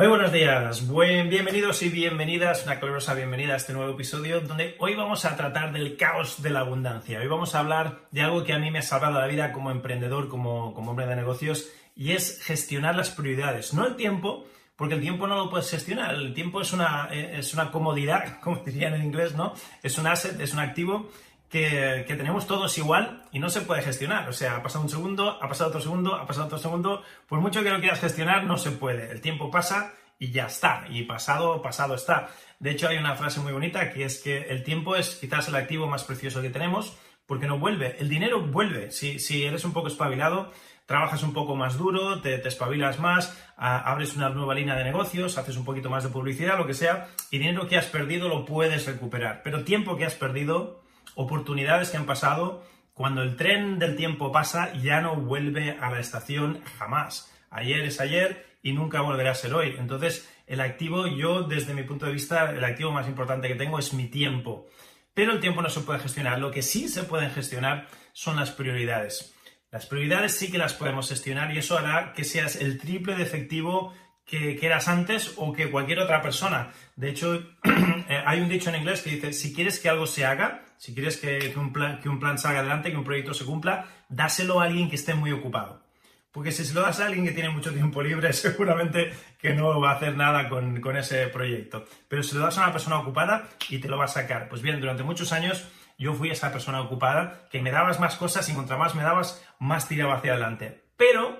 Muy buenos días, Buen, bienvenidos y bienvenidas, una calurosa bienvenida a este nuevo episodio donde hoy vamos a tratar del caos de la abundancia. Hoy vamos a hablar de algo que a mí me ha salvado la vida como emprendedor, como, como hombre de negocios, y es gestionar las prioridades. No el tiempo, porque el tiempo no lo puedes gestionar. El tiempo es una, es una comodidad, como dirían en inglés, ¿no? Es un asset, es un activo que, tenemos todos igual y no se puede gestionar. O sea, ha pasado un segundo, ha pasado otro segundo, ha pasado otro segundo. Por mucho que lo quieras gestionar, no se puede. El tiempo pasa y ya está. Y pasado, pasado está. De hecho, hay una frase muy bonita que es que el tiempo es quizás el activo más precioso que tenemos porque no vuelve. El dinero vuelve. Si, si eres un poco espabilado, trabajas un poco más duro, te, espabilas más, abres una nueva línea de negocios, haces un poquito más de publicidad, lo que sea, y dinero que has perdido lo puedes recuperar. Pero tiempo que has perdido oportunidades que han pasado, cuando el tren del tiempo pasa, ya no vuelve a la estación jamás. Ayer es ayer y nunca volverá a ser hoy. Entonces, el activo, yo desde mi punto de vista, el activo más importante que tengo es mi tiempo. Pero el tiempo no se puede gestionar. Lo que sí se pueden gestionar son las prioridades. Las prioridades sí que las podemos gestionar y eso hará que seas el triple de efectivo que, eras antes o que cualquier otra persona. De hecho, eh, hay un dicho en inglés que dice, si quieres que algo se haga, si quieres que, un plan, que un plan salga adelante, que un proyecto se cumpla, dáselo a alguien que esté muy ocupado. Porque si se lo das a alguien que tiene mucho tiempo libre, seguramente que no va a hacer nada con, con ese proyecto. Pero si lo das a una persona ocupada y te lo va a sacar. Pues bien, durante muchos años yo fui esa persona ocupada que me dabas más cosas y contra más me dabas, más tiraba hacia adelante. Pero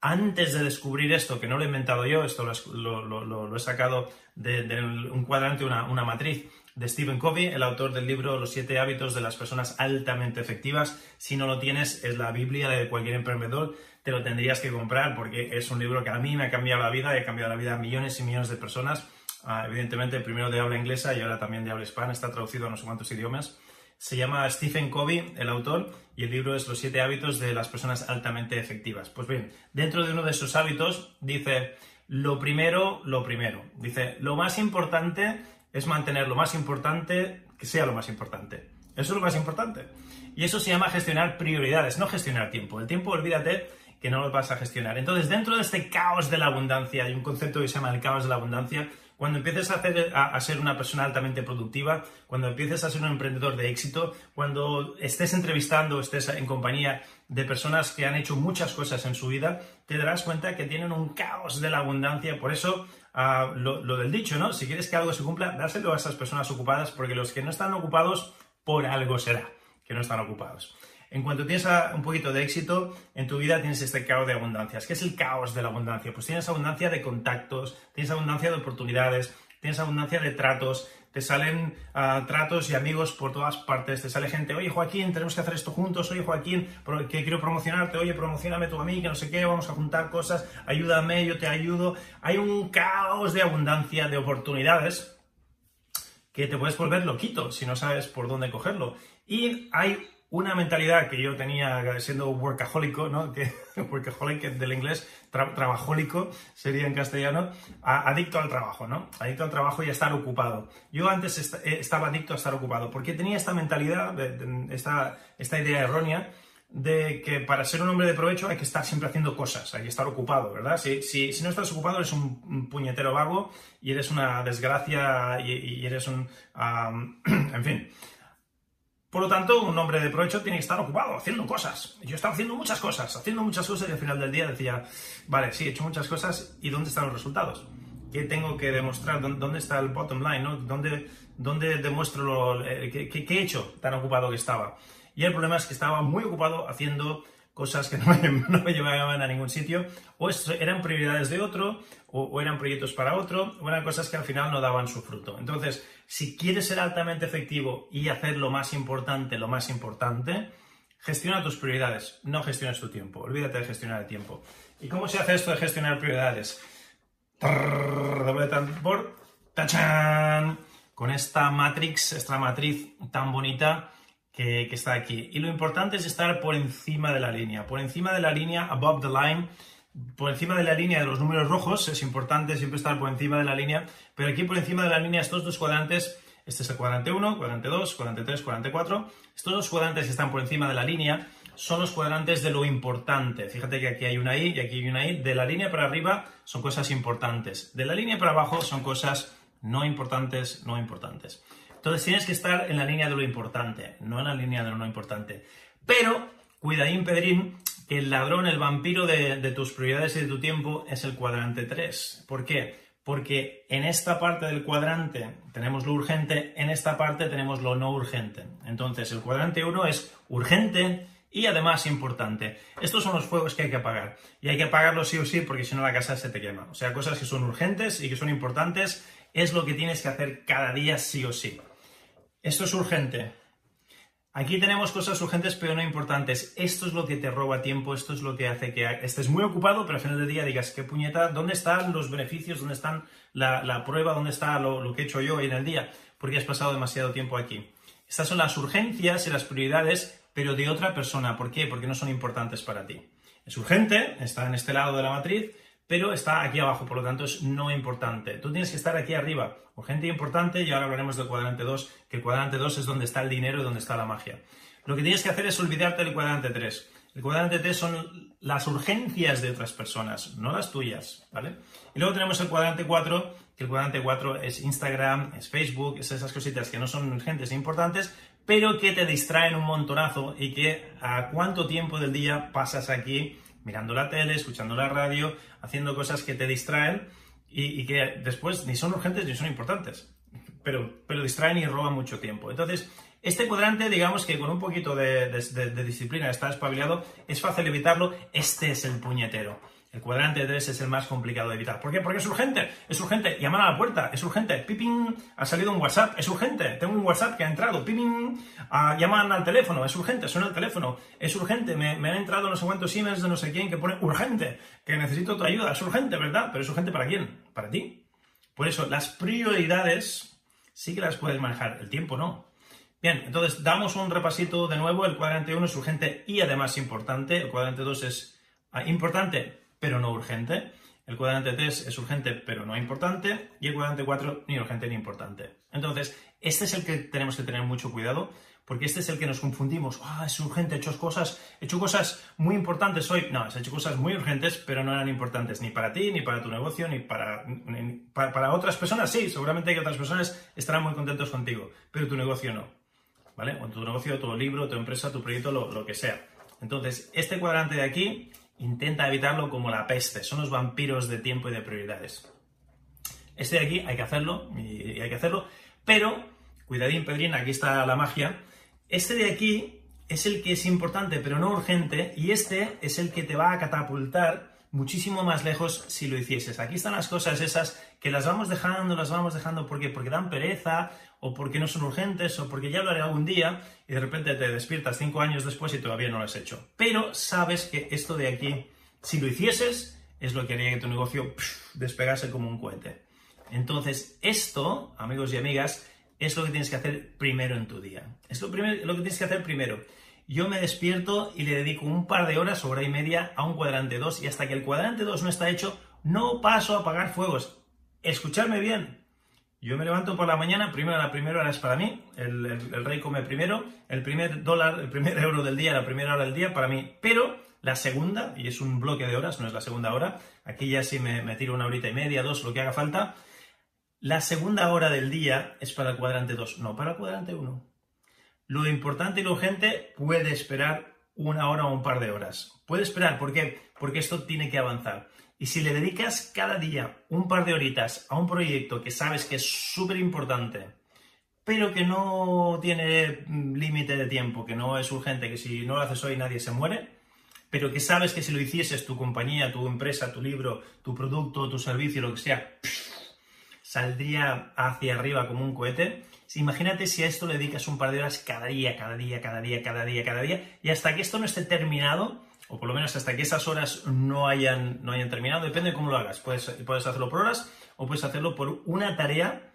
antes de descubrir esto, que no lo he inventado yo, esto lo, he sacado de, un cuadrante, una, una, matriz de Stephen Covey, el autor del libro Los siete hábitos de las personas altamente efectivas. Si no lo tienes, es la Biblia de cualquier emprendedor, te lo tendrías que comprar porque es un libro que a mí me ha cambiado la vida y ha cambiado la vida a millones y millones de personas. Ah, evidentemente, primero de habla inglesa y ahora también de habla hispana, está traducido a no sé cuántos idiomas. Se llama Stephen Covey, el autor, y el libro es Los siete hábitos de las personas altamente efectivas. Pues bien, dentro de uno de sus hábitos dice, lo primero, lo primero. Dice, lo más importante es mantener lo más importante que sea lo más importante. Eso es lo más importante. Y eso se llama gestionar prioridades, no gestionar tiempo. El tiempo, olvídate que no lo vas a gestionar. Entonces, dentro de este caos de la abundancia, hay un concepto que se llama el caos de la abundancia, cuando empieces a, hacer, ser una persona altamente productiva, cuando empieces a ser un emprendedor de éxito, cuando estés entrevistando, estés en compañía de personas que han hecho muchas cosas en su vida, te darás cuenta que tienen un caos de la abundancia. Por eso, uh, lo, lo, del dicho, ¿no? Si quieres que algo se cumpla, dárselo a esas personas ocupadas, porque los que no están ocupados, por algo será que no están ocupados. En cuanto tienes un poquito de éxito en tu vida, tienes este caos de abundancias. ¿Qué es el caos de la abundancia? Pues tienes abundancia de contactos, tienes abundancia de oportunidades, tienes abundancia de tratos, te salen uh, tratos y amigos por todas partes, te sale gente, oye Joaquín, tenemos que hacer esto juntos, oye Joaquín, que quiero promocionarte, oye, promocioname tú a mí, que no sé qué, vamos a juntar cosas, ayúdame, yo te ayudo. Hay un caos de abundancia de oportunidades que te puedes volver loquito si no sabes por dónde cogerlo. Y hay una mentalidad que yo tenía siendo workahólico, ¿no? Que workaholic del inglés, trabajólico sería en castellano, adicto al trabajo, ¿no? Adicto al trabajo y a estar ocupado. Yo antes eh, estaba adicto a estar ocupado porque tenía esta mentalidad, esta, esta idea errónea de que para ser un hombre de provecho hay que estar siempre haciendo cosas, hay que estar ocupado, ¿verdad? Si, si no estás ocupado eres un, puñetero vago y eres una desgracia y, eres un... en fin. Por lo tanto, un hombre de provecho tiene que estar ocupado, haciendo cosas. Yo estaba haciendo muchas cosas, haciendo muchas cosas y al final del día decía, vale, sí, he hecho muchas cosas y ¿dónde están los resultados? ¿Qué tengo que demostrar? ¿Dónde está el bottom line? ¿no? ¿Dónde, dónde demuestro lo, eh, qué, he hecho tan ocupado que estaba? Y el problema es que estaba muy ocupado haciendo cosas que no me, llevaban a ningún sitio, o eran prioridades de otro, o, eran proyectos para otro, o eran cosas que al final no daban su fruto. Entonces, si quieres ser altamente efectivo y hacer lo más importante, lo más importante, Gestiona tus prioridades, no gestiones tu tiempo. Olvídate de gestionar el tiempo. ¿Y cómo se hace esto de gestionar prioridades? Doble tambor. ¡Tachán! Con esta matrix, esta matriz tan bonita que, está aquí. Y lo importante es estar por encima de la línea. Por encima de la línea, above the line, por encima de la línea de los números rojos, es importante siempre estar por encima de la línea, pero aquí por encima de la línea estos dos cuadrantes este es el cuadrante 1, cuadrante 2, cuadrante 3, cuadrante 4. Estos dos cuadrantes que están por encima de la línea son los cuadrantes de lo importante. Fíjate que aquí hay una I y aquí hay una I. De la línea para arriba son cosas importantes. De la línea para abajo son cosas no importantes, no importantes. Entonces tienes que estar en la línea de lo importante, no en la línea de lo no importante. Pero, cuidadín, Pedrín, que el ladrón, el vampiro de, tus prioridades y de tu tiempo es el cuadrante 3. ¿Por qué? porque en esta parte del cuadrante tenemos lo urgente, en esta parte tenemos lo no urgente. Entonces, el cuadrante 1 es urgente y además importante. Estos son los fuegos que hay que apagar. Y hay que apagarlos sí o sí porque si no la casa se te quema. O sea, cosas que son urgentes y que son importantes es lo que tienes que hacer cada día sí o sí. Esto es urgente. Aquí tenemos cosas urgentes pero no importantes. Esto es lo que te roba tiempo, esto es lo que hace que estés muy ocupado, pero al final del día digas, qué puñeta, ¿dónde están los beneficios? ¿Dónde están la, prueba? ¿Dónde está lo, que he hecho yo hoy en el día? Porque has pasado demasiado tiempo aquí. Estas son las urgencias y las prioridades, pero de otra persona. ¿Por qué? Porque no son importantes para ti. Es urgente, está en este lado de la matriz, pero está aquí abajo, por lo tanto es no importante. Tú tienes que estar aquí arriba, urgente e importante, y ahora hablaremos del cuadrante 2, que el cuadrante 2 es donde está el dinero y donde está la magia. Lo que tienes que hacer es olvidarte del cuadrante 3. El cuadrante 3 son las urgencias de otras personas, no las tuyas, ¿vale? Y luego tenemos el cuadrante 4, que el cuadrante 4 es Instagram, es Facebook, es esas cositas que no son urgentes e importantes, pero que te distraen un montonazo y que a cuánto tiempo del día pasas aquí mirando la tele, escuchando la radio, haciendo cosas que te distraen y, que después ni son urgentes ni son importantes, pero, pero distraen y roban mucho tiempo. Entonces, este cuadrante, digamos que con un poquito de, de disciplina está espabilado, es fácil evitarlo, este es el puñetero. El cuadrante 3 es el más complicado de evitar. ¿Por qué? Porque es urgente. Es urgente. Llamar a la puerta. Es urgente. Piping. Ha salido un WhatsApp. Es urgente. Tengo un WhatsApp que ha entrado. Piping. Ah, llaman al teléfono. Es urgente. Suena el teléfono. Es urgente. Me, han entrado no sé cuántos emails de no sé quién que pone urgente. Que necesito tu ayuda. Es urgente, ¿verdad? Pero es urgente para quién? Para ti. Por eso, las prioridades sí que las puedes manejar. El tiempo no. Bien, entonces damos un repasito de nuevo. El cuadrante 1 es urgente y además importante. El cuadrante 2 es ah, importante pero no urgente. El cuadrante 3 es urgente, pero no importante. Y el cuadrante 4 ni urgente ni importante. Entonces, este es el que tenemos que tener mucho cuidado, porque este es el que nos confundimos. Ah, es urgente, he hecho cosas, he hecho cosas muy importantes hoy. No, has hecho cosas muy urgentes, pero no eran importantes ni para ti, ni para tu negocio, ni para, para, otras personas. Sí, seguramente que otras personas estarán muy contentos contigo, pero tu negocio no. ¿Vale? O tu negocio, tu libro, tu empresa, tu proyecto, lo, lo que sea. Entonces, este cuadrante de aquí Intenta evitarlo como la peste. Son los vampiros de tiempo y de prioridades. Este de aquí hay que hacerlo, y hay que hacerlo, pero, cuidadín, Pedrín, aquí está la magia. Este de aquí es el que es importante, pero no urgente, y este es el que te va a catapultar muchísimo más lejos si lo hicieses. Aquí están las cosas esas que las vamos dejando, las vamos dejando porque, porque dan pereza o porque no son urgentes, o porque ya lo haré algún día, y de repente te despiertas cinco años después y todavía no lo has hecho. Pero sabes que esto de aquí, si lo hicieses, es lo que haría que tu negocio despegase como un cohete. Entonces, esto, amigos y amigas, es lo que tienes que hacer primero en tu día. Es lo, lo que tienes que hacer primero. Yo me despierto y le dedico un par de horas, hora y media, a un cuadrante 2 y hasta que el cuadrante 2 no está hecho, no paso a apagar fuegos. Escucharme bien, yo me levanto por la mañana, primero la primera hora es para mí, el, rey come primero, el primer dólar, el primer euro del día, la primera hora del día para mí, pero la segunda, y es un bloque de horas, no es la segunda hora, aquí ya sí me, me tiro una horita y media, dos, lo que haga falta, la segunda hora del día es para el cuadrante 2, no para el cuadrante 1. Lo importante y lo urgente puede esperar una hora o un par de horas. Puede esperar, ¿por qué? Porque esto tiene que avanzar. Y si le dedicas cada día un par de horitas a un proyecto que sabes que es súper importante, pero que no tiene límite de tiempo, que no es urgente, que si no lo haces hoy nadie se muere, pero que sabes que si lo hicieses tu compañía, tu empresa, tu libro, tu producto, tu servicio, lo que sea, saldría hacia arriba como un cohete. Imagínate si a esto le dedicas un par de horas cada día, cada día, cada día, cada día, cada día, y hasta que esto no esté terminado, o por lo menos hasta que esas horas no hayan, no hayan terminado, depende de cómo lo hagas. Puedes, puedes hacerlo por horas o puedes hacerlo por una tarea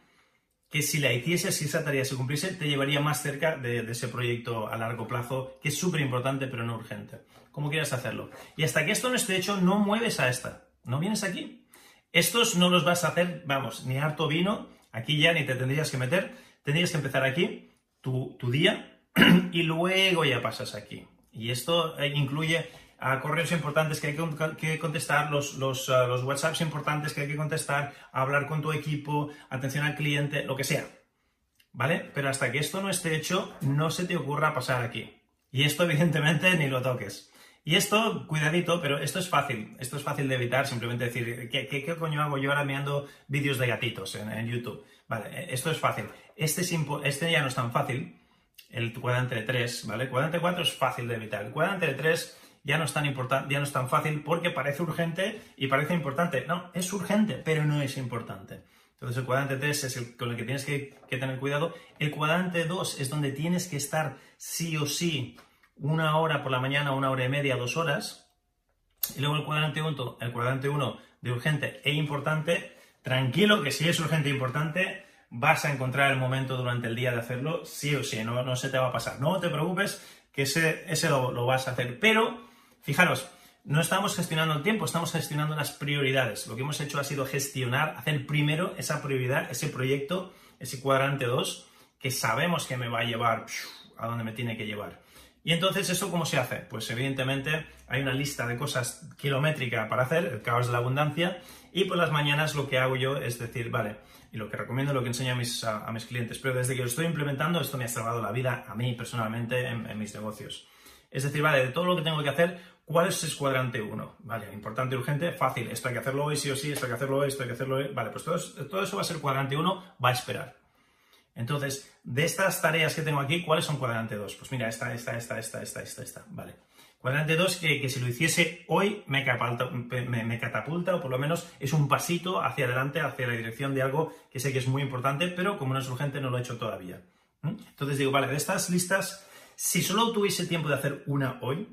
que si la hicieses, si esa tarea se cumpliese, te llevaría más cerca de, ese proyecto a largo plazo, que es súper importante pero no urgente. Como quieras hacerlo. Y hasta que esto no esté hecho, no mueves a esta. No vienes aquí. Estos no los vas a hacer, vamos, ni harto vino, aquí ya ni te tendrías que meter, tendrías que empezar aquí tu, tu día y luego ya pasas aquí. Y esto eh, incluye a correos importantes que hay que contestar, los, los, uh, los, WhatsApps importantes que hay que contestar, hablar con tu equipo, atención al cliente, lo que sea. ¿Vale? Pero hasta que esto no esté hecho, no se te ocurra pasar aquí. Y esto, evidentemente, ni lo toques. Y esto, cuidadito, pero esto es fácil. Esto es fácil de evitar, simplemente decir, ¿qué, qué, coño hago yo ahora mirando vídeos de gatitos en, YouTube? Vale, e, esto es fácil. Este, es este ya no es tan fácil, el cuadrante de 3, ¿vale? El cuadrante 4 es fácil de evitar. El cuadrante de 3 ya no es tan importante, ya no es tan fácil porque parece urgente y parece importante. No, es urgente, pero no es importante. Entonces el cuadrante 3 es el con el que tienes que, tener cuidado. El cuadrante 2 es donde tienes que estar sí o sí una hora por la mañana, una hora y media, dos horas. Y luego el cuadrante 1, el cuadrante 1 de urgente e importante. Tranquilo que si es urgente e importante, vas a encontrar el momento durante el día de hacerlo, sí o sí, no, no se te va a pasar. No te preocupes, que ese, ese lo, lo vas a hacer. Pero Fijaros, no estamos gestionando el tiempo, estamos gestionando las prioridades. Lo que hemos hecho ha sido gestionar, hacer primero esa prioridad, ese proyecto, ese cuadrante 2, que sabemos que me va a llevar a donde me tiene que llevar. Y entonces, ¿eso cómo se hace? Pues evidentemente hay una lista de cosas kilométrica para hacer, el caos de la abundancia, y por las mañanas lo que hago yo es decir, vale, y lo que recomiendo, lo que enseño a mis, a, mis clientes, pero desde que lo estoy implementando, esto me ha salvado la vida a mí personalmente en mis negocios. Es decir, vale, de todo lo que tengo que hacer, ¿Cuál es ese cuadrante 1? Vale, importante, urgente, fácil. Esto hay que hacerlo hoy, sí o sí, esto hay que hacerlo hoy, esto hay que hacerlo hoy. Vale, pues todo eso, va a ser cuadrante 1, va a esperar. Entonces, de estas tareas que tengo aquí, ¿cuáles son cuadrante 2? Pues mira, esta, esta, esta, esta, esta, esta, esta. Vale. Cuadrante 2, que, si lo hiciese hoy me catapulta, me, catapulta, o por lo menos es un pasito hacia adelante, hacia la dirección de algo que sé que es muy importante, pero como no es urgente, no lo he hecho todavía. ¿Mm? Entonces digo, vale, de estas listas, si solo tuviese tiempo de hacer una hoy,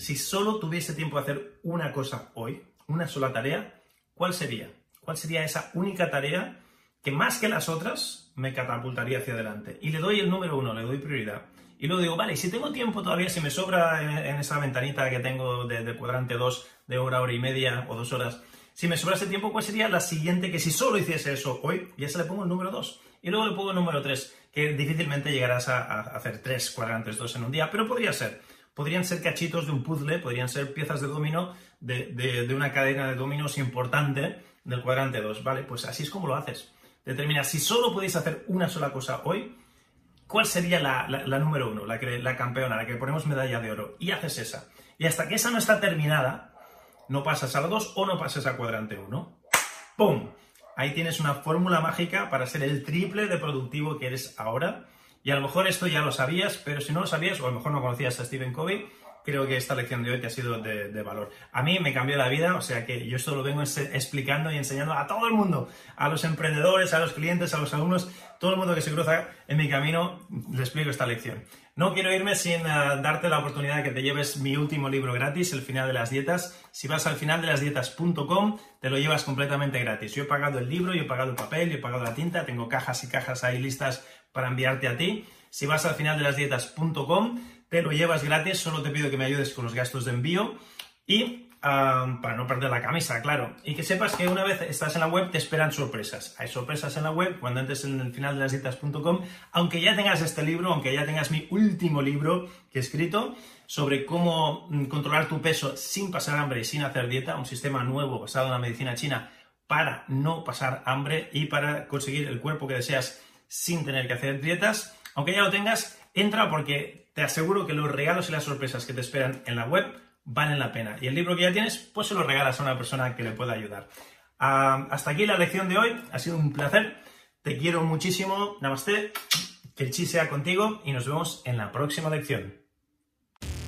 si solo tuviese tiempo de hacer una cosa hoy, una sola tarea, ¿cuál sería? ¿Cuál sería esa única tarea que más que las otras me catapultaría hacia adelante? Y le doy el número uno, le doy prioridad. Y luego digo, vale, si tengo tiempo todavía, si me sobra en, esa ventanita que tengo de, cuadrante 2 de hora, hora y media o dos horas, si me sobra ese tiempo, ¿cuál sería la siguiente que si solo hiciese eso hoy, ya se le pongo el número 2? Y luego le pongo el número 3, que difícilmente llegarás a, a hacer tres cuadrantes 2 en un día, pero podría ser podrían ser cachitos de un puzzle, podrían ser piezas de dominó de, una cadena de dominos importante del cuadrante 2, ¿vale? Pues así es como lo haces. Determina, si solo podéis hacer una sola cosa hoy, ¿cuál sería la, número uno, la, que, la campeona, la que ponemos medalla de oro? Y haces esa. Y hasta que esa no está terminada, no pasas a la 2 o no pasas a cuadrante 1. ¡Pum! Ahí tienes una fórmula mágica para ser el triple de productivo que eres ahora y a lo mejor esto ya lo sabías, pero si no lo sabías, o a lo mejor no conocías a Stephen Covey, creo que esta lección de hoy te ha sido de, valor. A mí me cambió la vida, o sea que yo esto lo vengo explicando y enseñando a todo el mundo, a los emprendedores, a los clientes, a los alumnos, todo el mundo que se cruza en mi camino, le explico esta lección. No quiero irme sin eh, darte la oportunidad de que te lleves mi último libro gratis, El final de las dietas. Si vas al finaldelasdietas.com, te lo llevas completamente gratis. Yo he pagado el libro, yo he pagado el papel, yo he pagado la tinta, tengo cajas y cajas ahí listas para enviarte a ti. Si vas al final de las dietas.com, te lo llevas gratis, solo te pido que me ayudes con los gastos de envío y para no perder la camisa, claro. Y que sepas que una vez estás en la web te esperan sorpresas. Hay sorpresas en la web cuando entres en el final de las dietas.com, aunque ya tengas este libro, aunque ya tengas mi último libro que he escrito sobre cómo mm, controlar tu peso sin pasar hambre y sin hacer dieta, un sistema nuevo basado en la medicina china para no pasar hambre y para conseguir el cuerpo que deseas sin tener que hacer dietas. Aunque ya lo tengas, entra porque te aseguro que los regalos y las sorpresas que te esperan en la web valen la pena. Y el libro que ya tienes, pues se lo regalas a una persona que le pueda ayudar. Ah, hasta aquí la lección de hoy. Ha sido un placer. Te quiero muchísimo. Namaste. Que el chi sea contigo y nos vemos en la próxima lección.